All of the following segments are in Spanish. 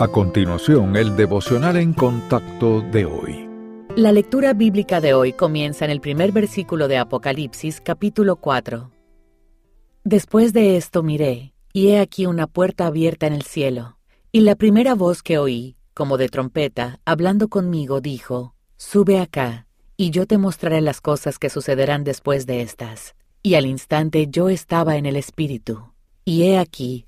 A continuación, el devocional en contacto de hoy. La lectura bíblica de hoy comienza en el primer versículo de Apocalipsis capítulo 4. Después de esto miré, y he aquí una puerta abierta en el cielo, y la primera voz que oí, como de trompeta, hablando conmigo, dijo, Sube acá, y yo te mostraré las cosas que sucederán después de estas. Y al instante yo estaba en el Espíritu, y he aquí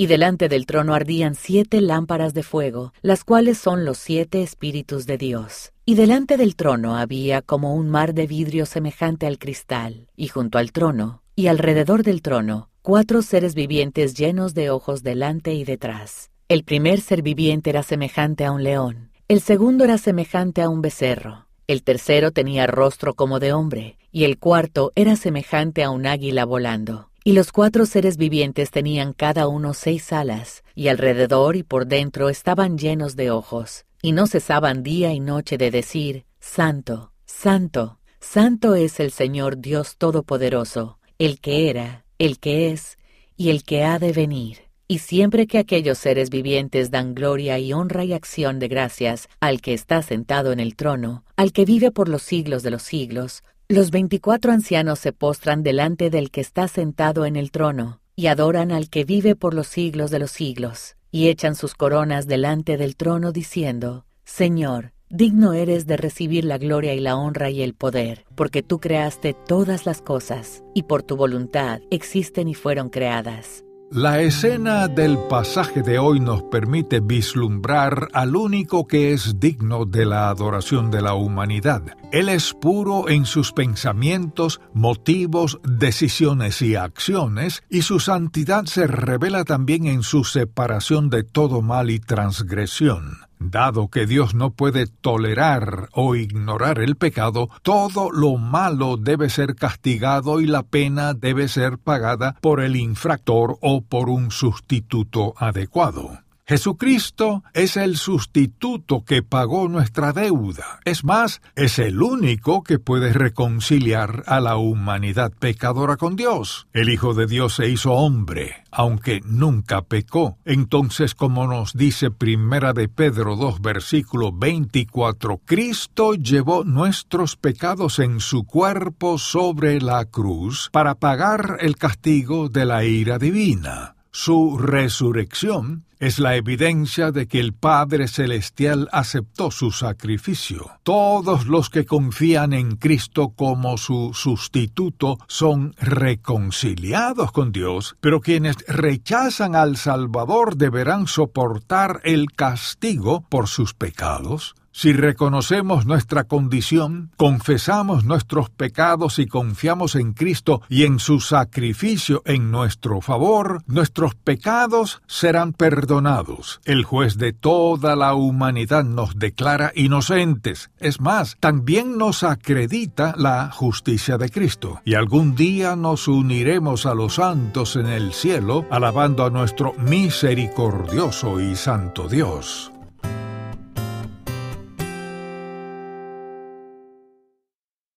y delante del trono ardían siete lámparas de fuego, las cuales son los siete espíritus de Dios. Y delante del trono había como un mar de vidrio semejante al cristal, y junto al trono, y alrededor del trono, cuatro seres vivientes llenos de ojos delante y detrás. El primer ser viviente era semejante a un león, el segundo era semejante a un becerro, el tercero tenía rostro como de hombre, y el cuarto era semejante a un águila volando. Y los cuatro seres vivientes tenían cada uno seis alas, y alrededor y por dentro estaban llenos de ojos, y no cesaban día y noche de decir, Santo, Santo, Santo es el Señor Dios Todopoderoso, el que era, el que es, y el que ha de venir. Y siempre que aquellos seres vivientes dan gloria y honra y acción de gracias al que está sentado en el trono, al que vive por los siglos de los siglos, los veinticuatro ancianos se postran delante del que está sentado en el trono, y adoran al que vive por los siglos de los siglos, y echan sus coronas delante del trono diciendo, Señor, digno eres de recibir la gloria y la honra y el poder, porque tú creaste todas las cosas, y por tu voluntad existen y fueron creadas. La escena del pasaje de hoy nos permite vislumbrar al único que es digno de la adoración de la humanidad. Él es puro en sus pensamientos, motivos, decisiones y acciones, y su santidad se revela también en su separación de todo mal y transgresión. Dado que Dios no puede tolerar o ignorar el pecado, todo lo malo debe ser castigado y la pena debe ser pagada por el infractor o por un sustituto adecuado. Jesucristo es el sustituto que pagó nuestra deuda. Es más, es el único que puede reconciliar a la humanidad pecadora con Dios. El Hijo de Dios se hizo hombre, aunque nunca pecó. Entonces, como nos dice Primera de Pedro 2, versículo 24, Cristo llevó nuestros pecados en su cuerpo sobre la cruz para pagar el castigo de la ira divina. Su resurrección es la evidencia de que el Padre Celestial aceptó su sacrificio. Todos los que confían en Cristo como su sustituto son reconciliados con Dios, pero quienes rechazan al Salvador deberán soportar el castigo por sus pecados. Si reconocemos nuestra condición, confesamos nuestros pecados y confiamos en Cristo y en su sacrificio en nuestro favor, nuestros pecados serán perdonados. El juez de toda la humanidad nos declara inocentes. Es más, también nos acredita la justicia de Cristo. Y algún día nos uniremos a los santos en el cielo, alabando a nuestro misericordioso y santo Dios.